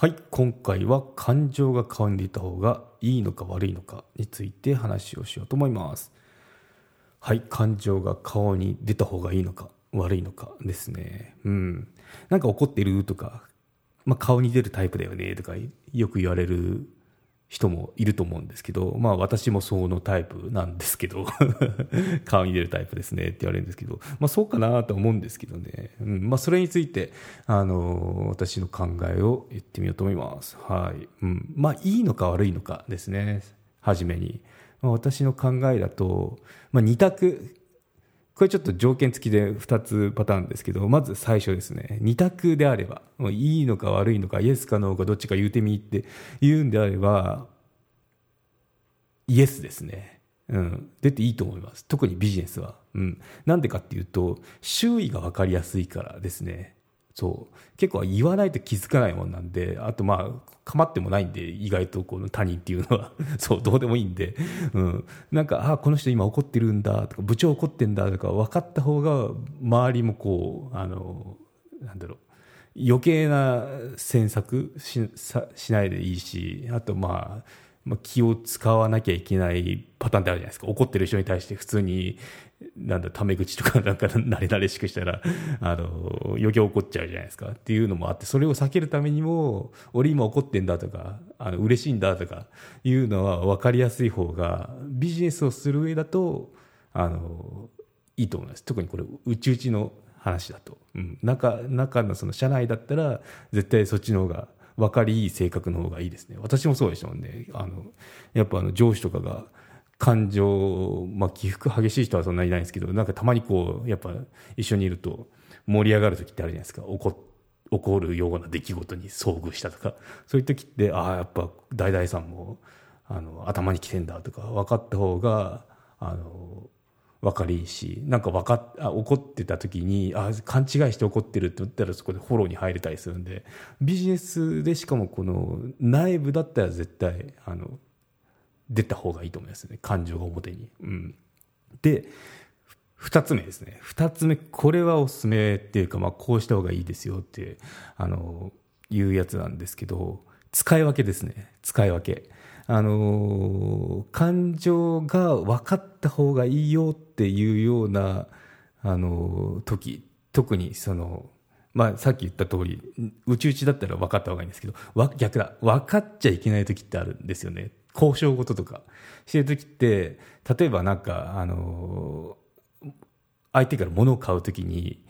はい今回は感情が顔に出た方がいいのか悪いのかについて話をしようと思います。はい感情が顔に出た方がいいのか悪いのかですね。うん。なんか怒ってるとか、まあ、顔に出るタイプだよねとかよく言われる人もいると思うんですけど、まあ私もそのタイプなんですけど 顔に出るタイプですねって言われるんですけど、まあそうかなと思うんですけどね。うん、まあそれについて、あの、私の考えを言ってみようと思います。はい。うん。まあいいのか悪いのかですね。はじめに。まあ、私の考えだと、まあ二択、これちょっと条件付きで2つパターンですけど、まず最初ですね、2択であれば、いいのか悪いのか、イエスかノーかどっちか言うてみって言うんであれば、イエスですね。うん。出ていいと思います。特にビジネスは。うん。なんでかっていうと、周囲が分かりやすいからですね。そう。結構言わないと気づかないもんなんであとまあ構ってもないんで意外とこの他人っていうのは。そうどうでもいいんで、うん、なんかあこの人今怒ってるんだとか部長怒ってんだとか分かった方が周りもこうあのなんだろう。余計な詮索ししないでいいしあとまあまあ、気を使わなきゃいけないパターンってあるじゃないですか。怒ってる人に対して普通になんだタメ口とかなんか慣れ慣れしくしたら あの余計怒っちゃうじゃないですか。っていうのもあってそれを避けるためにも俺今怒ってんだとかあの嬉しいんだとかいうのは分かりやすい方がビジネスをする上だとあのいいと思います。特にこれ内々の話だと、うん、中中のその社内だったら絶対そっちの方が分かりいい性格の方がいいですね。私もそうでしたもんね。あのやっぱあの上司とかが感情、まあ、起伏激しい人はそんなにいないんですけどなんかたまにこうやっぱ一緒にいると盛り上がる時ってあるじゃないですか。怒起こるような出来事に遭遇したとか。そういう時ってああやっぱ大々さんもあの頭にきてんだとか分かった方があの分かりいいしなんか分かっあ怒ってた時にあ勘違いして怒ってるって言ったらそこでフォローに入れたりするんでビジネスでしかもこの内部だったら絶対あの出た方がいいと思いますね感情が表に。うん、で2つ目ですね2つ目これはおすすめっていうか、まあ、こうした方がいいですよってあのいうやつなんですけど使い分けですね使い分け。あの感情が分かった方がいいよっていうような、あの時特にその、まあ、さっき言った通りうちうちだったら分かった方がいいんですけど逆だ。分かっちゃいけない時ってあるんですよね。交渉事とか。してる時って例えばなんかあの相手から物を買う時に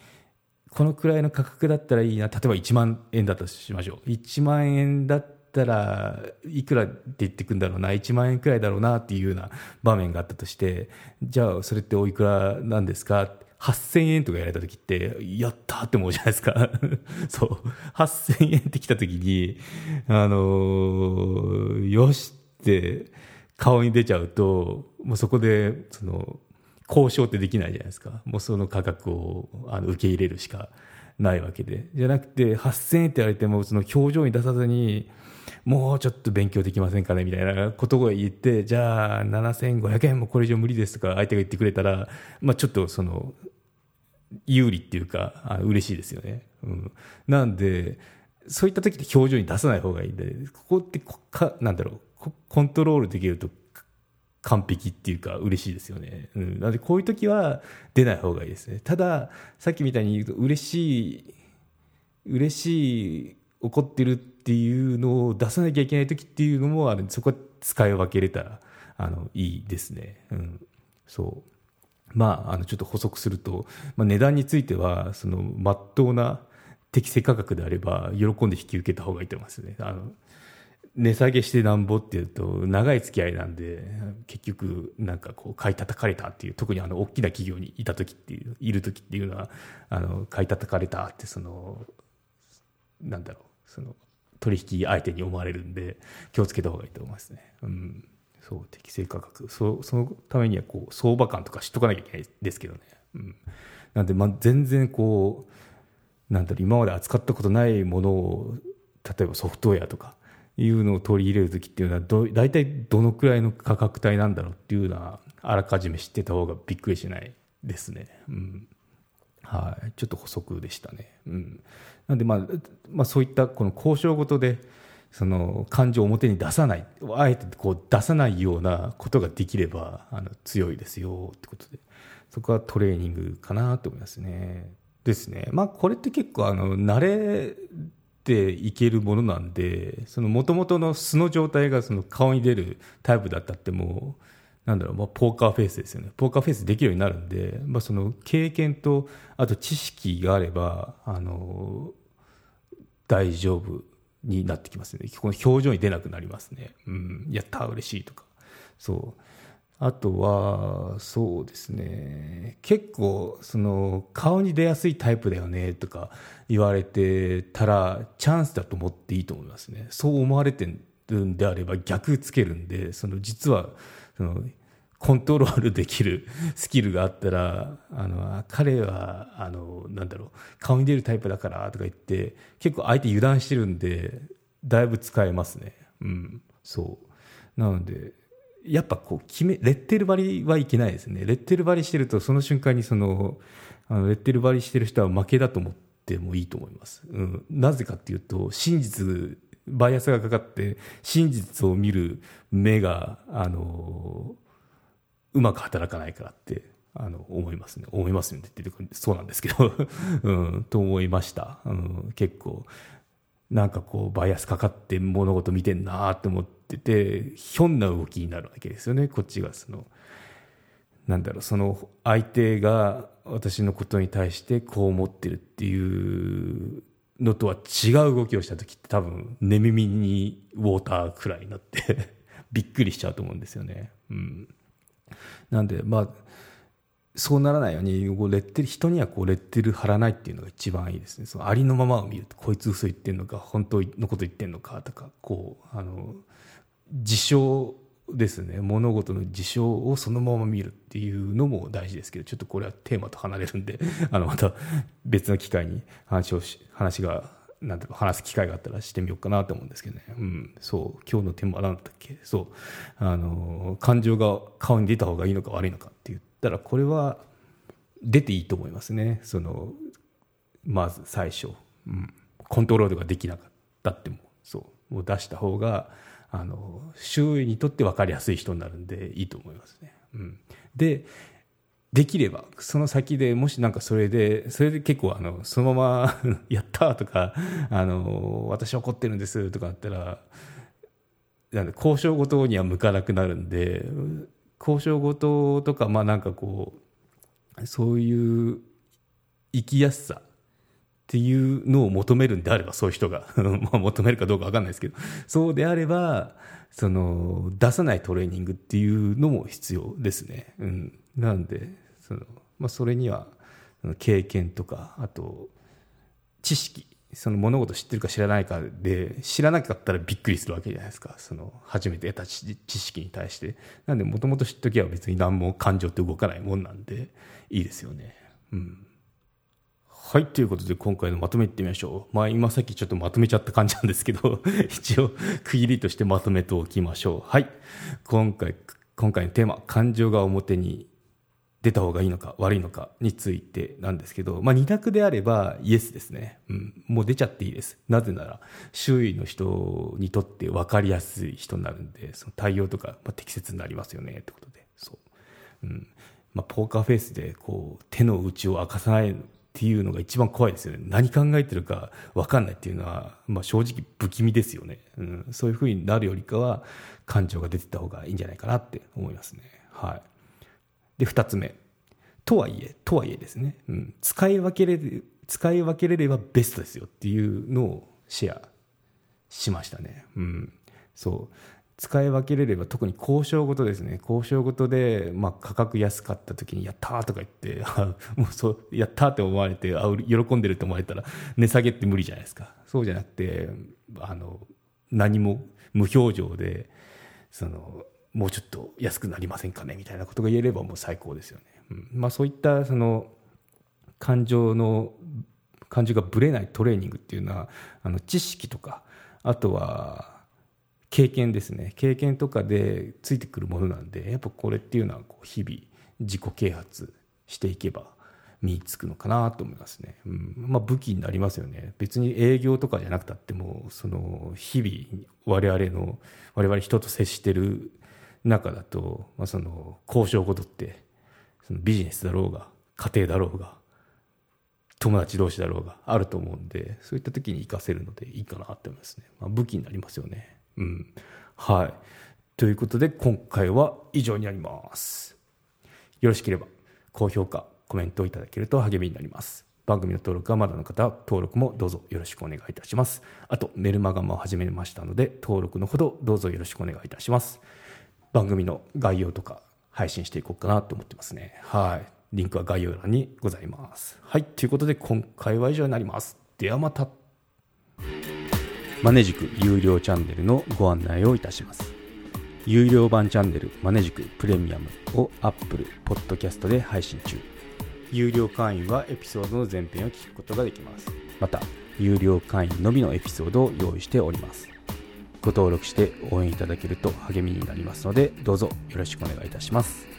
このくらいの価格だったらいいな。例えば1万円だとしましょう。1万円だったたらいくらって言ってくんだろうな1万円くらいだろうなっていうような場面があったとしてじゃあそれっておいくらなんですか？8000円とかやられた時って、やったって思うじゃないですか。そう。8000円って来た時に、あのー、よしって顔に出ちゃうと、もうそこで、その、交渉ってできないじゃないですか。もうその価格をあの受け入れるしかないわけで。じゃなくて、8000円って言われても、その表情に出さずに、もうちょっと勉強できませんかねみたいなことを言って、じゃあ7500円もこれ以上無理ですとか相手が言ってくれたら、まあちょっとその、有利っていうか、あ嬉しいですよね。うん。なんで、そういった時って表情に出さない方がいいんで、ここってこか、なんだろう、コントロールできると完璧っていうか嬉しいですよね。うん。なのでこういう時は出ない方がいいですね。ただ、さっきみたいに言うと嬉しい、嬉しい、怒ってるっていうのを出さなきゃいけない時っていうのもあるんで、そこは使い分けれたら、あの、いいですね。うん。そう。まあ、あの、ちょっと補足すると、まあ、値段については、その、まっとうな適正価格であれば、喜んで引き受けた方がいいと思いますね。あの、値下げしてなんぼっていうと長い付き合いなんで結局なんかこう買い叩かれたっていう特にあの大きな企業にいた時っていういる時っていうのはあの買い叩かれたってそのなんだろうその取引相手に思われるんで気をつけた方がいいと思いますね。うん。そう適正価格。そそのためにはこう相場感とか知っとかなきゃいけないですけどね、うん、なんでまあ全然こうなんだろう今まで扱ったことないものを例えばソフトウェアとかいうのを取り入れる時っていうのはど大体どのくらいの価格帯なんだろうっていうのはあらかじめ知ってた方がびっくりしないですね。うん。はい、ちょっと補足でしたね。うん、なんで、まあ、まあそういったこの交渉ごとでその感情を表に出さないあえてこう出さないようなことができればあの強いですよってことでそこはトレーニングかなと思いますね。ですね。まあこれって結構あの慣れていけるものなんでもともとの素の状態がその顔に出るタイプだったってもうなんだろう、まあ、ポーカーフェイスですよねポーカーフェイスできるようになるんで、まあ、その経験とあと知識があればあの大丈夫になってきますね。この表情に出なくなりますね。うん、やった嬉しいとか。そう。あとは、そうですね。結構、その、顔に出やすいタイプだよね、とか言われてたら、チャンスだと思っていいと思いますね。そう思われてるんであれば逆つけるんで、その、実は、その、コントロールできる スキルがあったら、あの、彼は、あの、なんだろう、顔に出るタイプだからとか言って、結構相手油断してるんで、だいぶ使えますね。うん、そう。なので、やっぱこう、決め、レッテル張りはいけないですね。レッテル張りしてると、その瞬間にその、あのレッテル張りしてる人は負けだと思ってもいいと思います。うん。なぜかっていうと、真実、バイアスがかかって、真実を見る目が、あのうまく働かないからってあの思いますね。思いますねって言ってそうなんですけど、うん、と思いました、うん、結構。なんかこうバイアスかかって物事見てんなって思っててひょんな動きになるわけですよね。こっちが。そのなんだろう。その相手が私のことに対してこう思ってるっていうのとは違う動きをした時って多分寝耳にウォーターくらいになって びっくりしちゃうと思うんですよね。うんなんで、まあ、そうならないようにこうレッテル人にはこうレッテル貼らないっていうのが一番いいですねそのありのままを見るとこいつ嘘言ってんのか本当のこと言ってんのかとかこうあの事象ですね物事の事象をそのまま見るっていうのも大事ですけどちょっとこれはテーマと離れるんで あのまた別の機会に話をし話がなんていう話す機会があったらしてみようかなと思うんですけどね。うん。そう。今日のテーマなんだっけ？そう。あの、感情が顔に出た方がいいのか悪いのかって言ったら、これは出ていいと思いますね。その、まず最初。うん。コントロールができなかったっても、そう。もう出した方が、あの、周囲にとって分かりやすい人になるんでいいと思いますね。うん。で、できれば、その先でもしなんかそれで、それで結構あの、そのまま やったとか、あの、私怒ってるんですとかあったら、なんで交渉ごとには向かなくなるんで、交渉ごととか、まあなんかこう、そういう生きやすさっていうのを求めるんであれば、そういう人が まあ求めるかどうかわかんないですけど、そうであれば、その、出さないトレーニングっていうのも必要ですね。うん。なんで、その、まあ、それには、経験とか、あと、知識、その物事知ってるか知らないかで、知らなかったらびっくりするわけじゃないですか。その、初めて得た知識に対して。なんで、もともと知っときは別に何も感情って動かないもんなんで、いいですよね。うん。はい、ということで今回のまとめいってみましょう。まあ今さっきちょっとまとめちゃった感じなんですけど、一応区切りとしてまとめておきましょう。はい。今回、今回のテーマ、感情が表に出た方がいいのか悪いのかについてなんですけど、まあ、二択であればイエスですね。うん。もう出ちゃっていいです。なぜなら、周囲の人にとって分かりやすい人になるんで、その対応とか、まあ、適切になりますよね、ってことで。そう。うん。まあ、ポーカーフェイスで、こう、手の内を明かさないっていうのが一番怖いですよね。何考えてるか分かんないっていうのは、まあ、正直不気味ですよね。うん。そういうふうになるよりかは、感情が出てた方がいいんじゃないかなって思いますね。はい。で、二つ目。とはいえ、とはいえですね、うん、使い分けれる、使い分けれればベストですよっていうのをシェアしましたね。うん。そう。使い分けれれば特に交渉ごとですね交渉ごとで、まあ、価格安かった時に「やった!」とか言って もうそう「やった!」って思われてあ喜んでるって思われたら値下げって無理じゃないですかそうじゃなくてあの何も無表情でそのもうちょっと安くなりませんかねみたいなことが言えればもう最高ですよね、うんまあ、そういったその感情の感情がぶれないトレーニングっていうのはあの知識とかあとは経験ですね。経験とかでついてくるものなんでやっぱこれっていうのはこう日々自己啓発していけば身につくのかなと思いますね、うん。まあ、武器になりますよね。別に営業とかじゃなくたってもその日々我々の我々人と接してる中だと、まあ、その交渉事ってそのビジネスだろうが家庭だろうが友達同士だろうがあると思うんでそういった時に活かせるのでいいかなって思いますね、まあ、武器になりますよね。うん。はい。ということで、今回は以上になります。よろしければ、高評価、コメントをいただけると励みになります。番組の登録はまだの方は登録もどうぞよろしくお願いいたします。あと、メルマガも始めましたので、登録のほどどうぞよろしくお願いいたします。番組の概要とか配信していこうかなと思ってますね。はい。リンクは概要欄にございます。はい。ということで、今回は以上になります。ではまた。マネジク有料チャンネルのご案内をいたします。有料版チャンネルマネジクプレミアムを Apple Podcast で配信中。有料会員はエピソードの前編を聞くことができます。また、有料会員のみのエピソードを用意しております。ご登録して応援いただけると励みになりますので、どうぞよろしくお願いいたします。